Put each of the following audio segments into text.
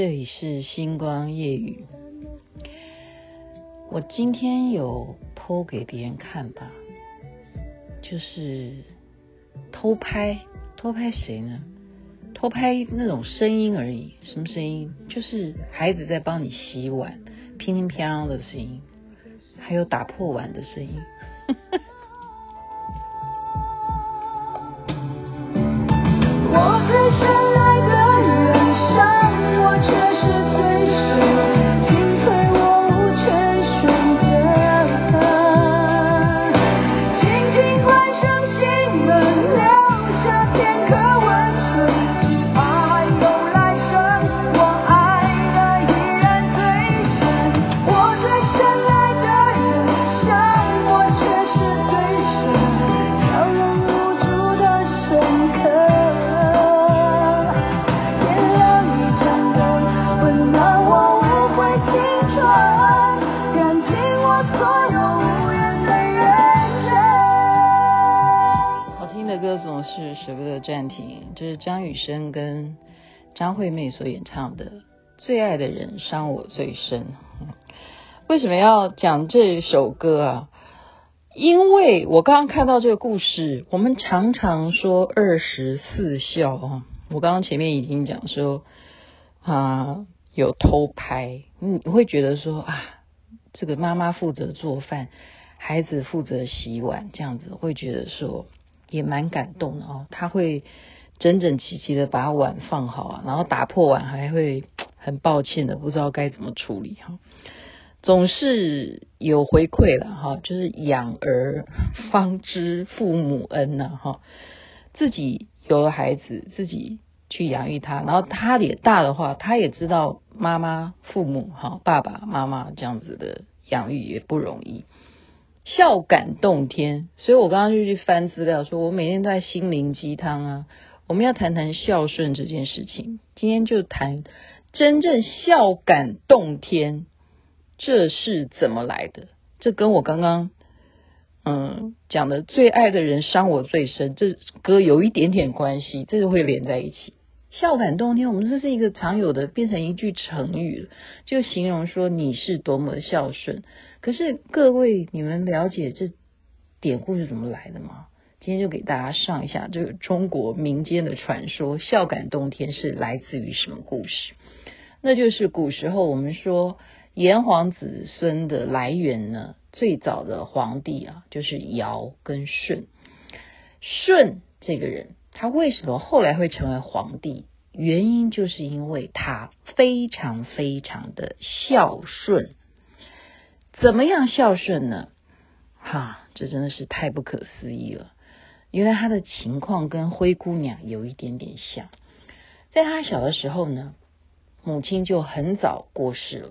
这里是星光夜雨。我今天有偷给别人看吧，就是偷拍，偷拍谁呢？偷拍那种声音而已。什么声音？就是孩子在帮你洗碗，乒乒乓乓的声音，还有打破碗的声音。这是张雨生跟张惠妹所演唱的《最爱的人伤我最深》。为什么要讲这首歌啊？因为我刚刚看到这个故事，我们常常说二十四孝啊。我刚刚前面已经讲说啊，有偷拍，你会觉得说啊，这个妈妈负责做饭，孩子负责洗碗，这样子会觉得说。也蛮感动的哦，他会整整齐齐的把碗放好啊，然后打破碗还会 很抱歉的不知道该怎么处理哈，总是有回馈了哈，就是养儿方知父母恩呐哈，自己有了孩子自己去养育他，然后他也大的话，他也知道妈妈父母哈爸爸妈妈这样子的养育也不容易。孝感动天，所以我刚刚就去翻资料，说我每天都在心灵鸡汤啊。我们要谈谈孝顺这件事情，今天就谈真正孝感动天，这是怎么来的？这跟我刚刚嗯讲的最爱的人伤我最深，这歌有一点点关系，这就会连在一起。孝感动天，我们这是一个常有的，变成一句成语，就形容说你是多么的孝顺。可是各位，你们了解这典故是怎么来的吗？今天就给大家上一下这个中国民间的传说，孝感动天是来自于什么故事？那就是古时候我们说炎黄子孙的来源呢，最早的皇帝啊，就是尧跟舜。舜这个人。他为什么后来会成为皇帝？原因就是因为他非常非常的孝顺。怎么样孝顺呢？哈，这真的是太不可思议了。原来他的情况跟灰姑娘有一点点像。在他小的时候呢，母亲就很早过世了，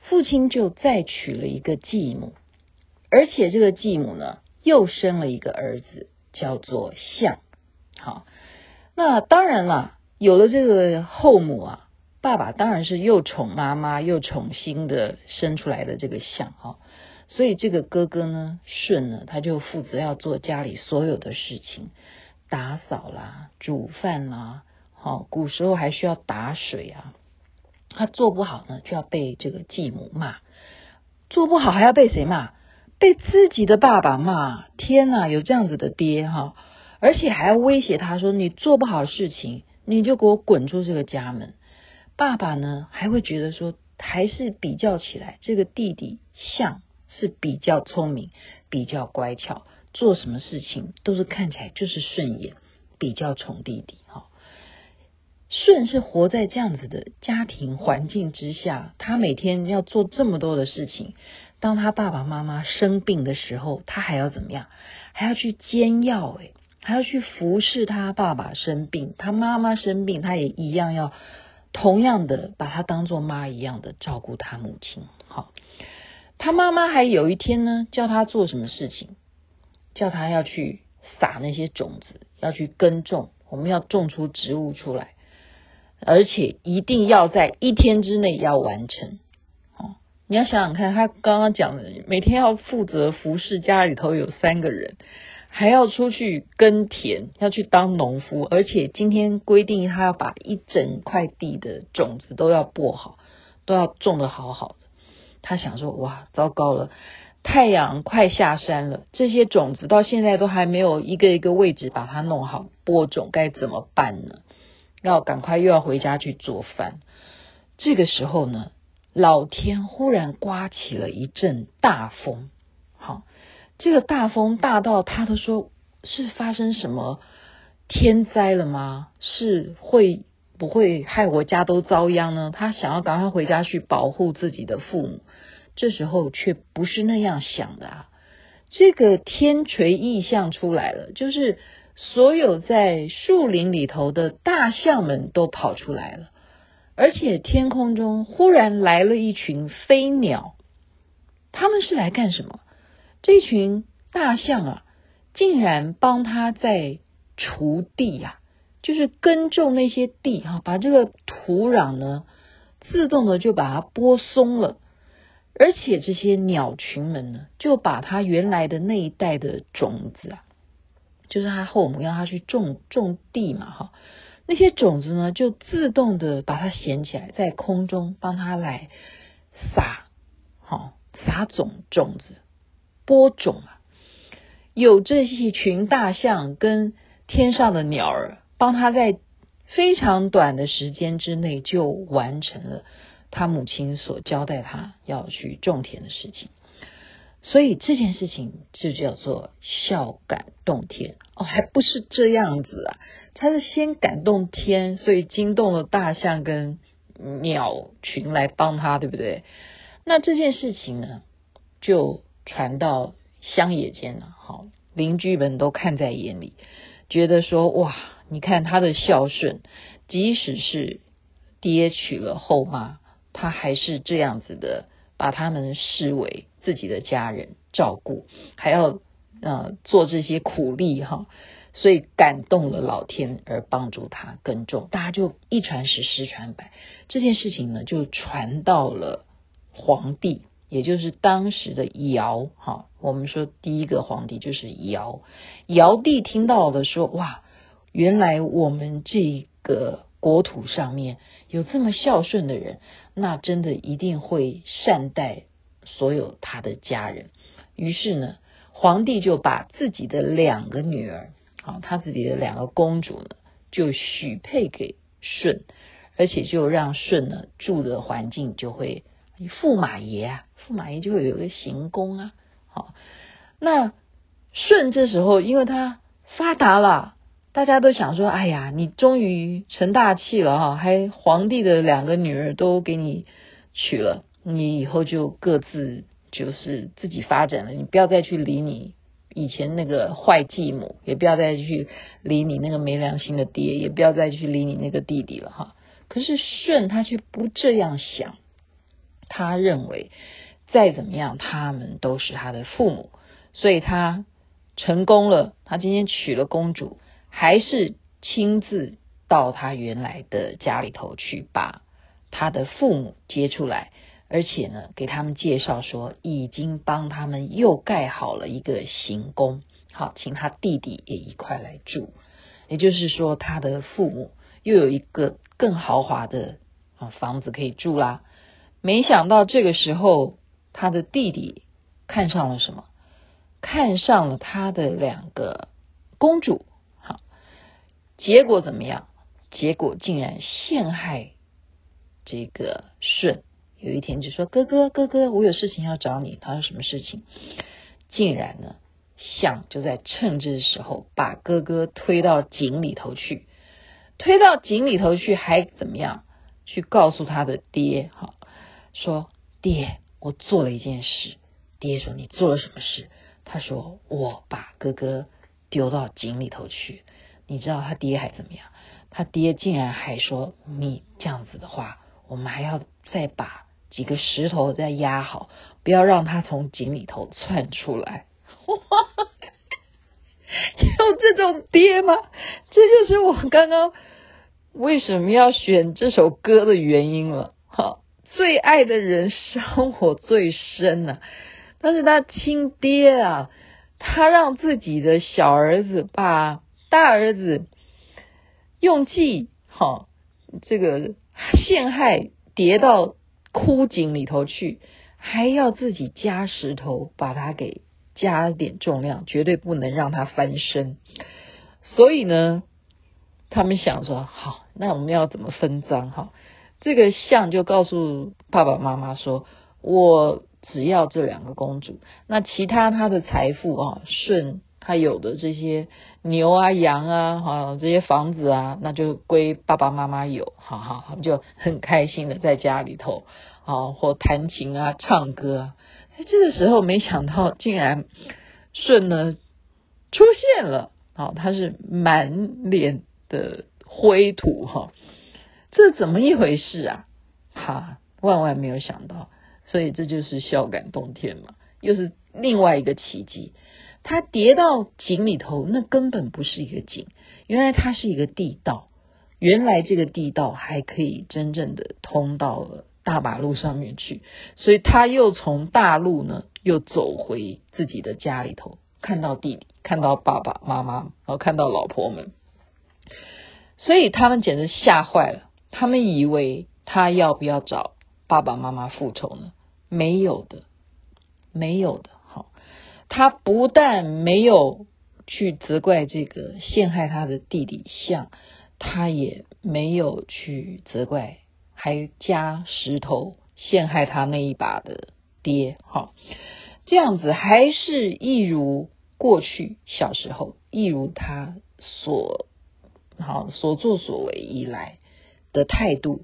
父亲就再娶了一个继母，而且这个继母呢又生了一个儿子，叫做象。好，那当然了，有了这个后母啊，爸爸当然是又宠妈妈又宠新的生出来的这个象哈，所以这个哥哥呢，顺呢，他就负责要做家里所有的事情，打扫啦、煮饭啦，好，古时候还需要打水啊，他做不好呢，就要被这个继母骂，做不好还要被谁骂？被自己的爸爸骂，天哪，有这样子的爹哈！而且还要威胁他说：“你做不好事情，你就给我滚出这个家门。”爸爸呢，还会觉得说，还是比较起来，这个弟弟像是比较聪明、比较乖巧，做什么事情都是看起来就是顺眼，比较宠弟弟。哈，舜是活在这样子的家庭环境之下，他每天要做这么多的事情。当他爸爸妈妈生病的时候，他还要怎么样？还要去煎药诶。还要去服侍他爸爸生病，他妈妈生病，他也一样要同样的把他当做妈一样的照顾他母亲。好，他妈妈还有一天呢，叫他做什么事情？叫他要去撒那些种子，要去耕种，我们要种出植物出来，而且一定要在一天之内要完成。哦，你要想想看，他刚刚讲的，每天要负责服侍家里头有三个人。还要出去耕田，要去当农夫，而且今天规定他要把一整块地的种子都要播好，都要种的好好的。他想说：哇，糟糕了，太阳快下山了，这些种子到现在都还没有一个一个位置把它弄好播种，该怎么办呢？要赶快又要回家去做饭。这个时候呢，老天忽然刮起了一阵大风，好，这个大风大到他都说是发生什么天灾了吗？是会不会害我家都遭殃呢？他想要赶快回家去保护自己的父母，这时候却不是那样想的啊！这个天锤异象出来了，就是所有在树林里头的大象们都跑出来了。而且天空中忽然来了一群飞鸟，他们是来干什么？这群大象啊，竟然帮他在锄地呀、啊，就是耕种那些地哈，把这个土壤呢，自动的就把它播松了。而且这些鸟群们呢，就把它原来的那一带的种子啊，就是他后母要他去种种地嘛，哈。那些种子呢，就自动的把它衔起来，在空中帮它来撒，好撒种种子，播种啊。有这一群大象跟天上的鸟儿，帮他在非常短的时间之内就完成了他母亲所交代他要去种田的事情。所以这件事情就叫做孝感动天哦，还不是这样子啊，他是先感动天，所以惊动了大象跟鸟群来帮他，对不对？那这件事情呢，就传到乡野间了，好，邻居们都看在眼里，觉得说哇，你看他的孝顺，即使是爹娶了后妈，他还是这样子的，把他们视为。自己的家人照顾，还要呃做这些苦力哈，所以感动了老天而帮助他耕种，大家就一传十，十传百，这件事情呢就传到了皇帝，也就是当时的尧哈。我们说第一个皇帝就是尧，尧帝听到的说哇，原来我们这个国土上面有这么孝顺的人，那真的一定会善待。所有他的家人，于是呢，皇帝就把自己的两个女儿，啊，他自己的两个公主呢，就许配给舜，而且就让舜呢住的环境就会驸马爷啊，驸马爷就会有个行宫啊，好，那舜这时候因为他发达了，大家都想说，哎呀，你终于成大器了哈，还皇帝的两个女儿都给你娶了。你以后就各自就是自己发展了，你不要再去理你以前那个坏继母，也不要再去理你那个没良心的爹，也不要再去理你那个弟弟了哈。可是舜他却不这样想，他认为再怎么样他们都是他的父母，所以他成功了。他今天娶了公主，还是亲自到他原来的家里头去把他的父母接出来。而且呢，给他们介绍说，已经帮他们又盖好了一个行宫，好，请他弟弟也一块来住。也就是说，他的父母又有一个更豪华的啊房子可以住啦。没想到这个时候，他的弟弟看上了什么？看上了他的两个公主。结果怎么样？结果竟然陷害这个舜。有一天就说：“哥哥，哥哥，我有事情要找你。”他说：“什么事情？”竟然呢，象就在趁这个时候把哥哥推到井里头去，推到井里头去，还怎么样？去告诉他的爹，哈，说：“爹，我做了一件事。”爹说：“你做了什么事？”他说：“我把哥哥丢到井里头去。”你知道他爹还怎么样？他爹竟然还说：“你这样子的话，我们还要再把。”几个石头再压好，不要让他从井里头窜出来。有这种爹吗？这就是我刚刚为什么要选这首歌的原因了。好，最爱的人伤我最深呐、啊，但是他亲爹啊，他让自己的小儿子把大儿子用计，好，这个陷害，跌到枯井里头去，还要自己加石头把他给加点重量，绝对不能让他翻身。所以呢，他们想说，好，那我们要怎么分赃？哈，这个象就告诉爸爸妈妈说，我。只要这两个公主，那其他他的财富啊，顺他有的这些牛啊、羊啊，哈，这些房子啊，那就归爸爸妈妈有，哈哈，他们就很开心的在家里头啊，或弹琴啊、唱歌啊。在这个时候，没想到竟然舜呢出现了，啊，他是满脸的灰土哈，这怎么一回事啊？哈，万万没有想到。所以这就是孝感动天嘛，又是另外一个奇迹。他跌到井里头，那根本不是一个井，原来它是一个地道。原来这个地道还可以真正的通到了大马路上面去。所以他又从大路呢，又走回自己的家里头，看到弟弟，看到爸爸妈妈，然后看到老婆们，所以他们简直吓坏了。他们以为他要不要找爸爸妈妈复仇呢？没有的，没有的。他不但没有去责怪这个陷害他的弟弟象，他也没有去责怪还加石头陷害他那一把的爹。哈，这样子还是一如过去小时候，一如他所好所作所为以来的态度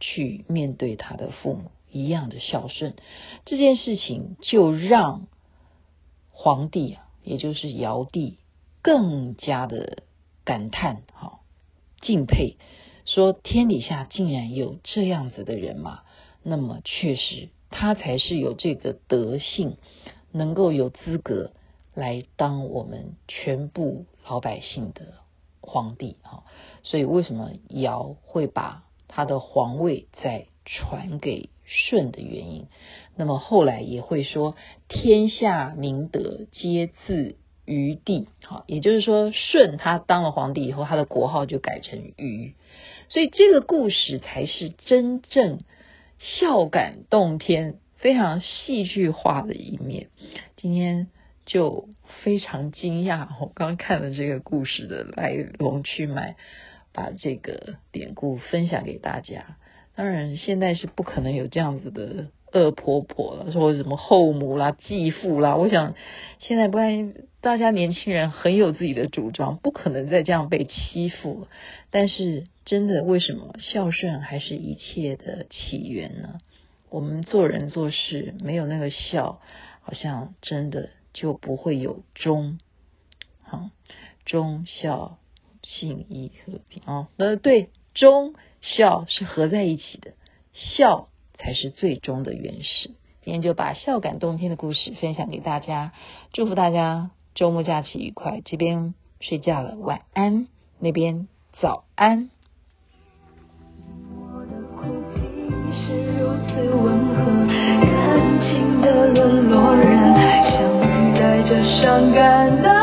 去面对他的父母。一样的孝顺，这件事情就让皇帝啊，也就是尧帝，更加的感叹，哈，敬佩，说天底下竟然有这样子的人嘛？那么确实，他才是有这个德性，能够有资格来当我们全部老百姓的皇帝，哈。所以为什么尧会把他的皇位再传给舜的原因，那么后来也会说天下明德皆自于帝，好，也就是说舜他当了皇帝以后，他的国号就改成禹，所以这个故事才是真正孝感动天、非常戏剧化的一面。今天就非常惊讶，我刚看了这个故事的来龙去脉，把这个典故分享给大家。当然，现在是不可能有这样子的恶婆婆了，说什么后母啦、继父啦。我想，现在不然大家年轻人很有自己的主张，不可能再这样被欺负了。但是，真的，为什么孝顺还是一切的起源呢？我们做人做事没有那个孝，好像真的就不会有忠。好，忠孝信义和平哦，呃，对。忠孝是合在一起的，孝才是最终的原始。今天就把孝感动天的故事分享给大家，祝福大家周末假期愉快。这边睡觉了，晚安；那边早安。我的哭泣是如此温和，感情的沦落人，相遇带着伤感的